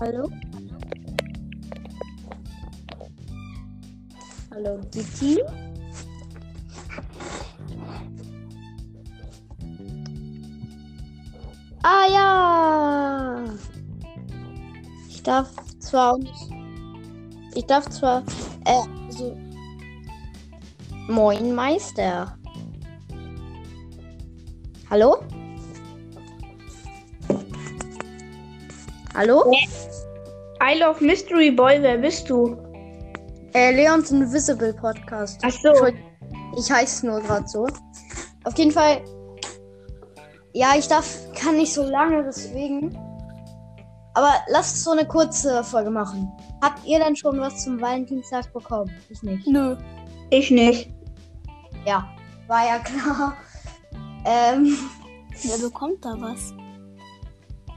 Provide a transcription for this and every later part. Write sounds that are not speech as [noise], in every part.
Hallo? Hallo, Gitti? Ah ja! Ich darf zwar. Ich darf zwar. Äh, so. Moin, Meister. Hallo? Hallo? I Love Mystery Boy, wer bist du? Äh, Leons Invisible Podcast. Ach so. Ich heiße nur gerade so. Auf jeden Fall. Ja, ich darf, kann nicht so lange, deswegen. Aber lasst so eine kurze Folge machen. Habt ihr denn schon was zum Valentinstag bekommen? Ich nicht. Nö. Ich nicht. Ja, war ja klar. Ähm, Wer bekommt da was?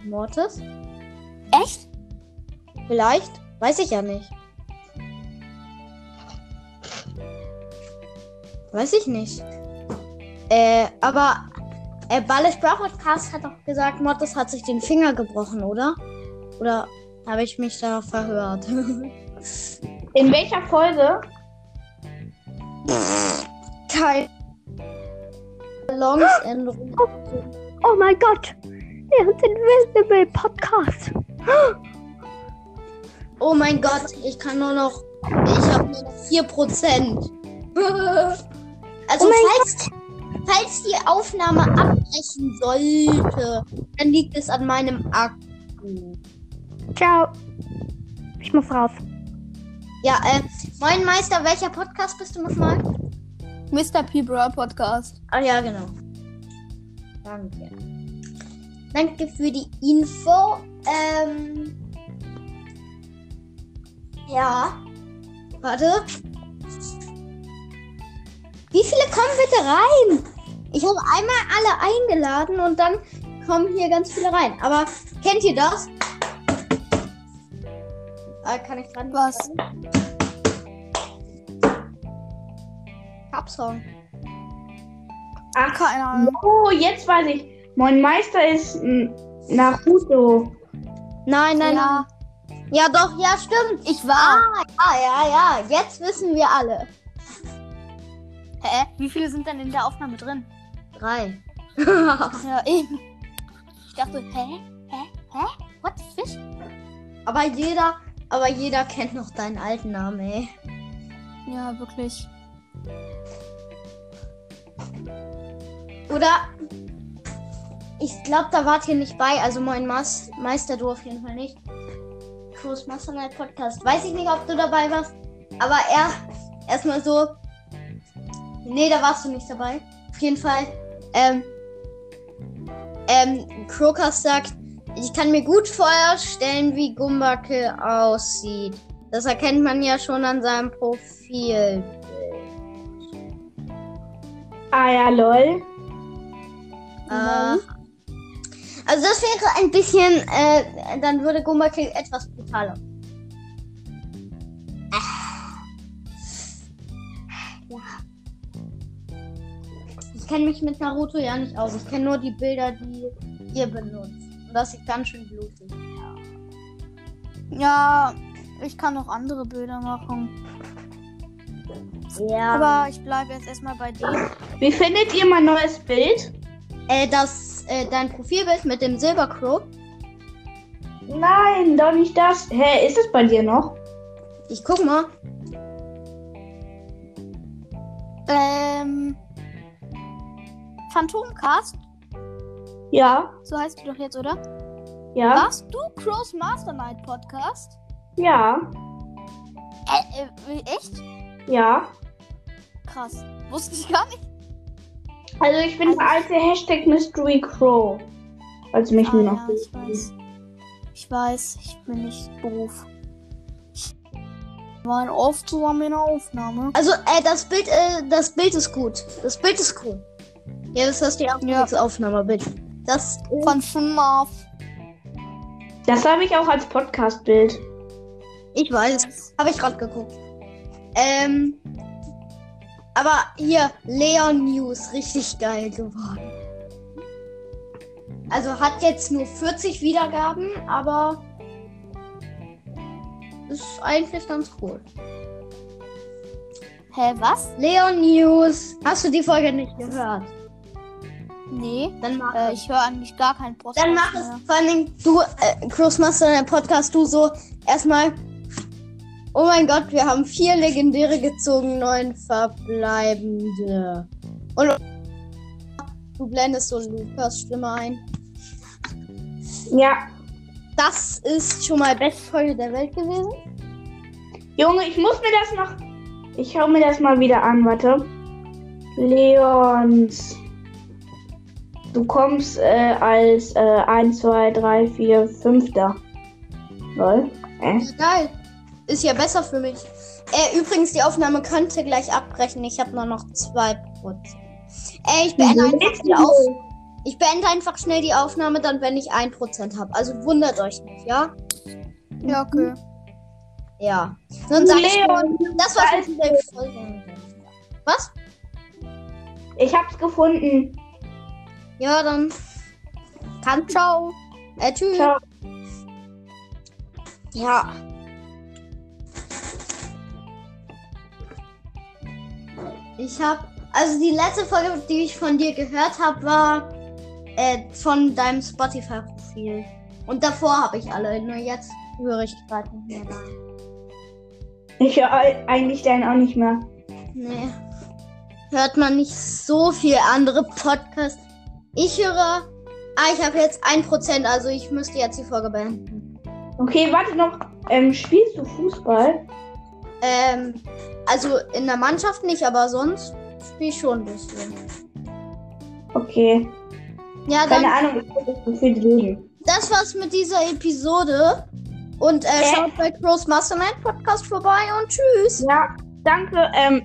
Mortis? Echt? Vielleicht? Weiß ich ja nicht. Weiß ich nicht. Äh, aber äh, Ballish Bra Podcast hat doch gesagt, Mortis hat sich den Finger gebrochen, oder? Oder habe ich mich da verhört? [laughs] In welcher Folge? Kein Balancänderung. Oh mein Gott! Leons Invisible Podcast. Oh mein Gott, ich kann nur noch. Ich habe nur noch 4%. also, Oh mein falls, falls die Aufnahme abbrechen sollte, dann liegt es an meinem Akku. Ciao. Ich muss raus. Ja, äh, moin Meister, welcher Podcast bist du nochmal? Mr. P. Bra Podcast. Ah ja, genau. Danke. Danke für die Info. Ähm. Ja. Warte. Wie viele kommen bitte rein? Ich habe einmal alle eingeladen und dann kommen hier ganz viele rein. Aber kennt ihr das? Äh, kann ich dran? Was? Cup-Song. Ach, Keine Ahnung. oh, jetzt weiß ich. Mein Meister ist n- Naruto. Nein, nein, Ja, nein. Ja, doch, ja, stimmt. ich war. Ah, ja, ja, ja. Jetzt wissen wir alle. Hä? Wie viele sind denn in der Aufnahme drin? Drei. [laughs] Ja, eben. Ich dachte, hä? Hä? Hä? What the fish? aber jeder, aber jeder kennt noch deinen alten Namen, ey. Ja, wirklich. Oder? Ich glaube, da wart ihr nicht bei. Also mein Mas Meister, du auf jeden Fall nicht. Crows Master Night Podcast. Weiß ich nicht, ob du dabei warst. Aber er erstmal so. Nee, da warst du nicht dabei. Auf jeden Fall. Ähm. Ähm, Crocus sagt, ich kann mir gut vorstellen, wie Gumbacke aussieht. Das erkennt man ja schon an seinem Profil. Ah ja, lol. Äh, also das wäre ein bisschen, äh, dann würde Gumbakill etwas brutaler. Ich kenne mich mit Naruto ja nicht aus. Ich kenne nur die Bilder, die ihr benutzt. Und das sieht ganz schön blutig. Ja, ich kann noch andere Bilder machen. Ja. Aber ich bleibe jetzt erstmal bei dem. Wie findet ihr mein neues Bild? äh, das, äh, dein Profilbild mit dem Silbercrow. Nein, doch nicht das. Hä, ist es bei dir noch? Ich guck mal. Ähm. Phantomcast, Ja, so heißt du doch jetzt, oder? ja, Warst du Crows Mastermind Podcast? ja, Äh, äh, echt? ja. Krass. Wusste ich gar nicht. Also ich bin der alte Hashtag Mystery Crow. Falls mich Ah, nur ja, noch ich weiß. Ich weiß, ich bin nicht doof. Wir waren oft zusammen in der Aufnahme. Also, äh, das Bild, äh, das Bild ist gut. Das Bild ist cool. Ja, das ist die Ja. Aufnahmebild. Das Von FNAF. Das habe ich auch als Podcast-Bild. Ich weiß. Habe ich gerade geguckt. Ähm. Aber hier, Leon News, richtig geil geworden. Also hat jetzt nur 40 Wiedergaben, aber ist eigentlich ganz cool. Hä, was? Leon News. Hast du die Folge nicht gehört? Nee. Dann mach Äh, ich höre eigentlich gar keinen Podcast. Dann mach es. Vor allen Dingen, du, äh, Crossmaster, der Podcast, du so erstmal. Oh mein Gott, wir haben vier legendäre gezogen, neun verbleibende. Und du blendest so Lukas Stimme ein. Ja. Das ist schon mal beste Folge der Welt gewesen. Junge, ich muss mir das noch. Ich hau mir das mal wieder an, warte. Leons. Du kommst äh, als äh, 1, 2, 3, 4, 5. Lol. Äh? Geil. Ist ja besser für mich. Äh, übrigens, die Aufnahme könnte gleich abbrechen. Ich habe nur noch 2%. Äh, ich beende einfach die Auf Ich beende einfach schnell die Aufnahme, dann wenn ich 1% habe. Also wundert euch nicht, ja? Ja, okay. Ja. Dann sag ich, Leon, das war's ist dieser Folge. Was? ich hab's gefunden. Ja, dann. Kann. Ciao. Äh, tschüss. Ciao. Ja. Ich habe, also die letzte Folge, die ich von dir gehört habe, war äh, von deinem Spotify-Profil. Und davor habe ich alle, nur jetzt höre ich gerade nicht mehr rein. Ich höre eigentlich deinen auch nicht mehr. Nee. Hört man nicht so viel andere Podcasts. Ich höre, ah, ich habe jetzt 1%, also ich müsste jetzt die Folge beenden. Okay, warte noch. Ähm, spielst du Fußball? Ähm, also in der Mannschaft nicht, aber sonst spiele ich schon ein bisschen. Okay. Ja, Keine dann, Ahnung, ich die leben. das war's mit dieser Episode. Und äh, Äh. schaut bei Crows Mastermind Podcast vorbei und tschüss. Ja, danke. Ähm,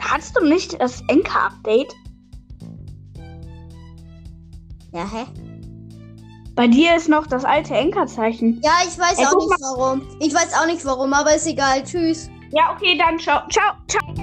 hast du nicht das Enka-Update? Ja, hä? Bei dir ist noch das alte Enka-Zeichen. Ja, ich weiß Ey, auch nicht warum. Ich weiß auch nicht warum, aber ist egal. Tschüss. Ja, okay, dann ciao. Ciao, ciao.